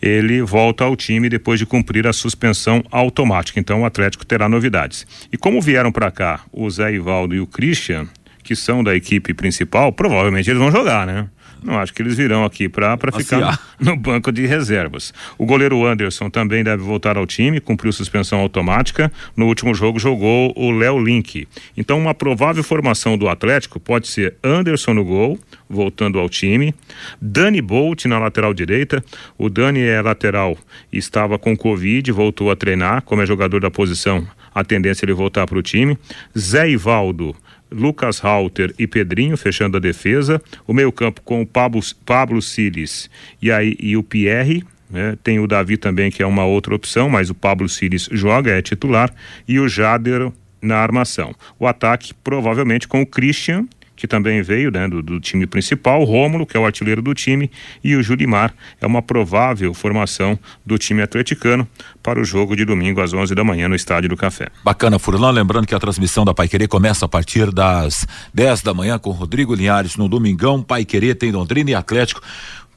ele volta ao time depois de cumprir a suspensão automática. Então o Atlético terá novidades. E como vieram para cá o Zé Ivaldo e o Christian, que são da equipe principal, provavelmente eles vão jogar, né? Não acho que eles virão aqui para ficar no banco de reservas. O goleiro Anderson também deve voltar ao time, cumpriu suspensão automática. No último jogo jogou o Léo Link. Então, uma provável formação do Atlético pode ser Anderson no gol, voltando ao time, Dani Bolt na lateral direita. O Dani é lateral estava com Covid, voltou a treinar, como é jogador da posição, a tendência é ele voltar para o time. Zé Ivaldo Lucas Halter e Pedrinho fechando a defesa. O meio-campo com o Pablo, Pablo Siles e, aí, e o Pierre. Né? Tem o Davi também, que é uma outra opção, mas o Pablo Siles joga, é titular. E o Jader na armação. O ataque provavelmente com o Christian que também veio né, do, do, time principal, Rômulo, que é o artilheiro do time, e o Julimar é uma provável formação do time atleticano para o jogo de domingo às 11 da manhã no Estádio do Café. Bacana, Furlan, lembrando que a transmissão da Pai Querer começa a partir das 10 da manhã com Rodrigo Linhares no domingão, Pai Querer tem Londrina e Atlético.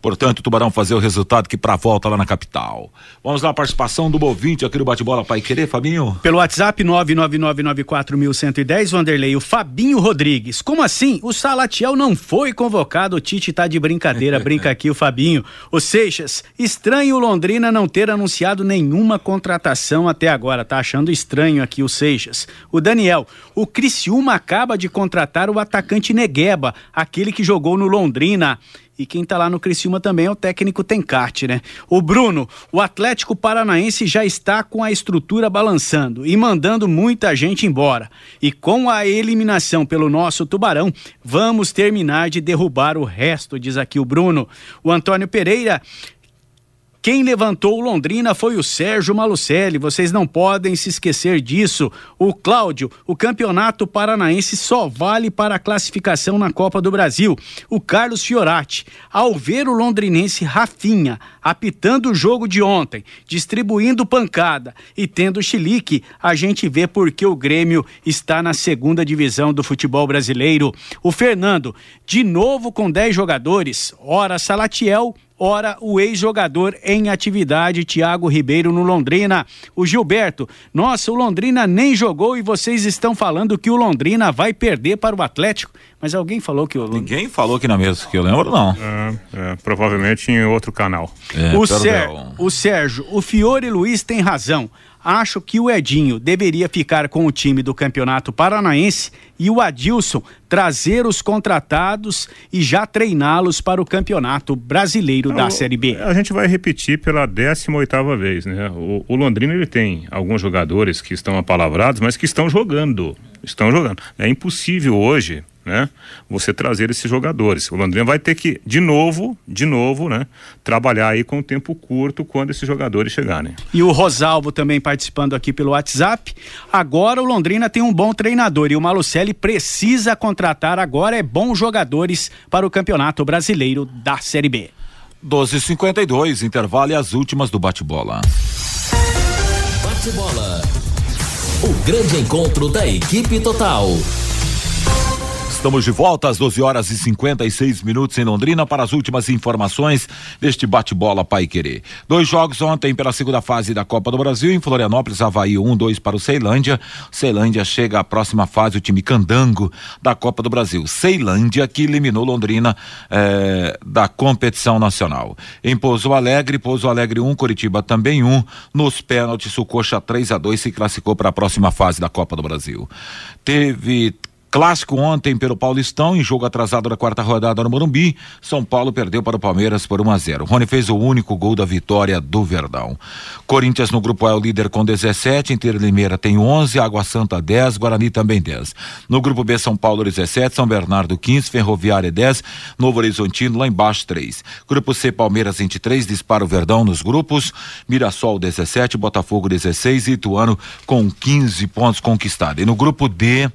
Portanto, o Tubarão fazer o resultado que para volta lá na capital. Vamos lá, a participação do Bovinte aqui no Bate-Bola Pai Querer, Fabinho? Pelo WhatsApp 999941110, Vanderlei, o Fabinho Rodrigues. Como assim? O Salatiel não foi convocado, o Tite tá de brincadeira, brinca aqui o Fabinho. O Seixas, estranho o Londrina não ter anunciado nenhuma contratação até agora, tá achando estranho aqui o Seixas. O Daniel, o Criciúma acaba de contratar o atacante Negueba, aquele que jogou no Londrina. E quem tá lá no Criciúma também é o técnico Tencarte, né? O Bruno, o Atlético Paranaense já está com a estrutura balançando e mandando muita gente embora. E com a eliminação pelo nosso Tubarão, vamos terminar de derrubar o resto, diz aqui o Bruno. O Antônio Pereira quem levantou Londrina foi o Sérgio Malucelli, vocês não podem se esquecer disso. O Cláudio, o campeonato paranaense só vale para a classificação na Copa do Brasil. O Carlos Fiorati, ao ver o londrinense Rafinha apitando o jogo de ontem, distribuindo pancada e tendo chilique, a gente vê porque o Grêmio está na segunda divisão do futebol brasileiro. O Fernando, de novo com 10 jogadores, ora Salatiel, ora o ex-jogador em atividade, Thiago Ribeiro, no Londrina. O Gilberto, nossa, o Londrina nem jogou e vocês estão falando que o Londrina vai perder para o Atlético. Mas alguém falou que o Ninguém falou aqui na mesa, que eu lembro, não. É, é, provavelmente em outro canal. É, o, Ser, o Sérgio, o Fiore Luiz tem razão. Acho que o Edinho deveria ficar com o time do Campeonato Paranaense e o Adilson trazer os contratados e já treiná-los para o Campeonato Brasileiro Não, da Série B. A gente vai repetir pela 18 oitava vez, né? O, o Londrina ele tem alguns jogadores que estão apalavrados, mas que estão jogando, estão jogando. É impossível hoje né? Você trazer esses jogadores. O Londrina vai ter que, de novo, de novo, né? Trabalhar aí com tempo curto quando esses jogadores chegarem. E o Rosalvo também participando aqui pelo WhatsApp. Agora o Londrina tem um bom treinador e o Malucelli precisa contratar agora é bons jogadores para o Campeonato Brasileiro da Série B. 12:52 intervalo e as últimas do bate-bola. Bate-bola. O grande encontro da equipe total. Estamos de volta às 12 horas e 56 minutos em Londrina para as últimas informações deste bate-bola Pai Querer. Dois jogos ontem pela segunda fase da Copa do Brasil em Florianópolis, Havaí 1, um, 2 para o Ceilândia. Ceilândia chega à próxima fase, o time candango da Copa do Brasil. Ceilândia que eliminou Londrina eh, da competição nacional. Em Pouso Alegre, Pouso Alegre 1, um, Curitiba também 1. Um. Nos pênaltis, o Coxa 3 a 2 se classificou para a próxima fase da Copa do Brasil. Teve Clássico ontem pelo Paulistão, em jogo atrasado da quarta rodada no Morumbi. São Paulo perdeu para o Palmeiras por 1 a 0. Rony fez o único gol da vitória do Verdão. Corinthians no grupo A é o líder com 17, Inter Limeira tem 11, Água Santa 10, Guarani também 10. No grupo B São Paulo 17, São Bernardo 15, Ferroviária 10, Novo Horizontino lá embaixo 3. Grupo C Palmeiras 23, dispara o Verdão nos grupos, Mirassol 17, Botafogo 16 e Ituano com 15 pontos conquistados. E no grupo D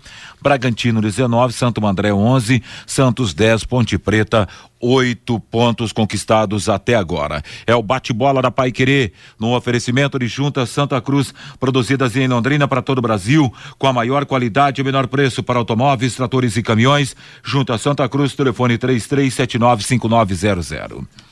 Bragantino 19, Santo André 11, Santos 10, Ponte Preta oito pontos conquistados até agora. É o bate-bola da Pai Querer, no oferecimento de Junta Santa Cruz, produzidas em Londrina para todo o Brasil, com a maior qualidade e menor preço para automóveis, tratores e caminhões. Junta Santa Cruz, telefone 33795900.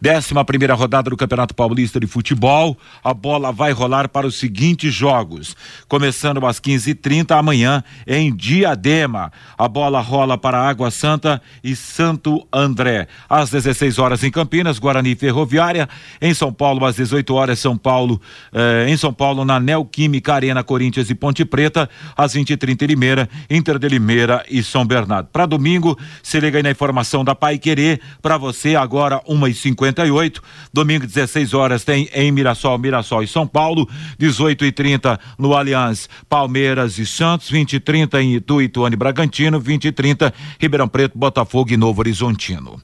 Décima primeira rodada do Campeonato Paulista de Futebol. A bola vai rolar para os seguintes jogos. Começando às 15h30 amanhã em Diadema. A bola rola para Água Santa e Santo André. Às 16 horas em Campinas, Guarani Ferroviária. Em São Paulo, às 18 horas, São Paulo. Eh, em São Paulo, na Neoquímica Arena, Corinthians e Ponte Preta. Às 20h30 em Limeira, Inter de Limeira e São Bernardo. Para domingo, se liga aí na informação da Pai Querer. Para você, agora, 1h50 58. Domingo, 16 horas, tem em Mirassol, Mirassol e São Paulo. 18 e 30 no Allianz, Palmeiras e Santos. 20 e 30 em Itu, Ituano e Bragantino. 20 e 30 Ribeirão Preto, Botafogo e Novo Horizontino.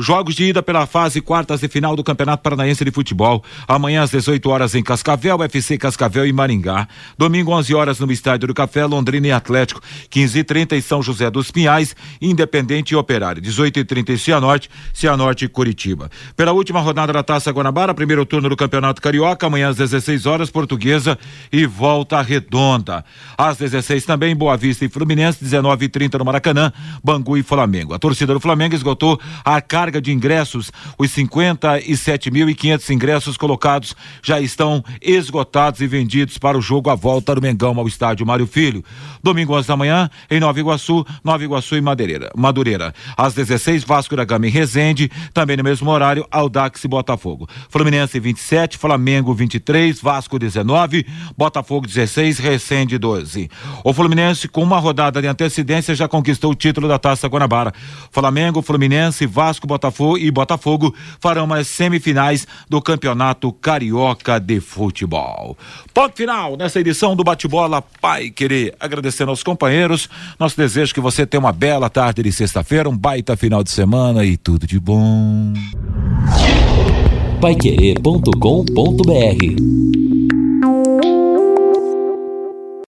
Jogos de ida pela fase quartas de final do Campeonato Paranaense de Futebol. Amanhã às 18 horas em Cascavel, FC Cascavel e Maringá. Domingo 11 horas no Estádio do Café, Londrina e Atlético. 15 e 30 em São José dos Pinhais, Independente e Operário. 18 e 30 em Cianorte, Cianorte e Curitiba. Pela última rodada da Taça Guanabara, primeiro turno do Campeonato Carioca, amanhã às 16 horas, Portuguesa e Volta Redonda. Às 16 também, Boa Vista e Fluminense, 19 e 30 no Maracanã, Bangu e Flamengo. A torcida do Flamengo esgotou a carga de ingressos, os 57.500 ingressos colocados já estão esgotados e vendidos para o jogo à volta do Mengão ao estádio Mário Filho. Domingo 11 da manhã, em Nova Iguaçu, Nova Iguaçu e Madeireira, Madureira. Às 16, Vasco da Gama em Resende, também no mesmo horário, Aldax e Botafogo. Fluminense 27, Flamengo 23, Vasco 19, Botafogo 16, Resende 12. O Fluminense, com uma rodada de antecedência, já conquistou o título da Taça Guanabara. Flamengo, Fluminense, Vasco, Botafogo Botafogo e Botafogo farão as semifinais do Campeonato Carioca de Futebol. Ponto final nessa edição do Bate-Bola Pai Querer. Agradecendo aos companheiros, nosso desejo que você tenha uma bela tarde de sexta-feira, um baita final de semana e tudo de bom. Paiquerê.com.br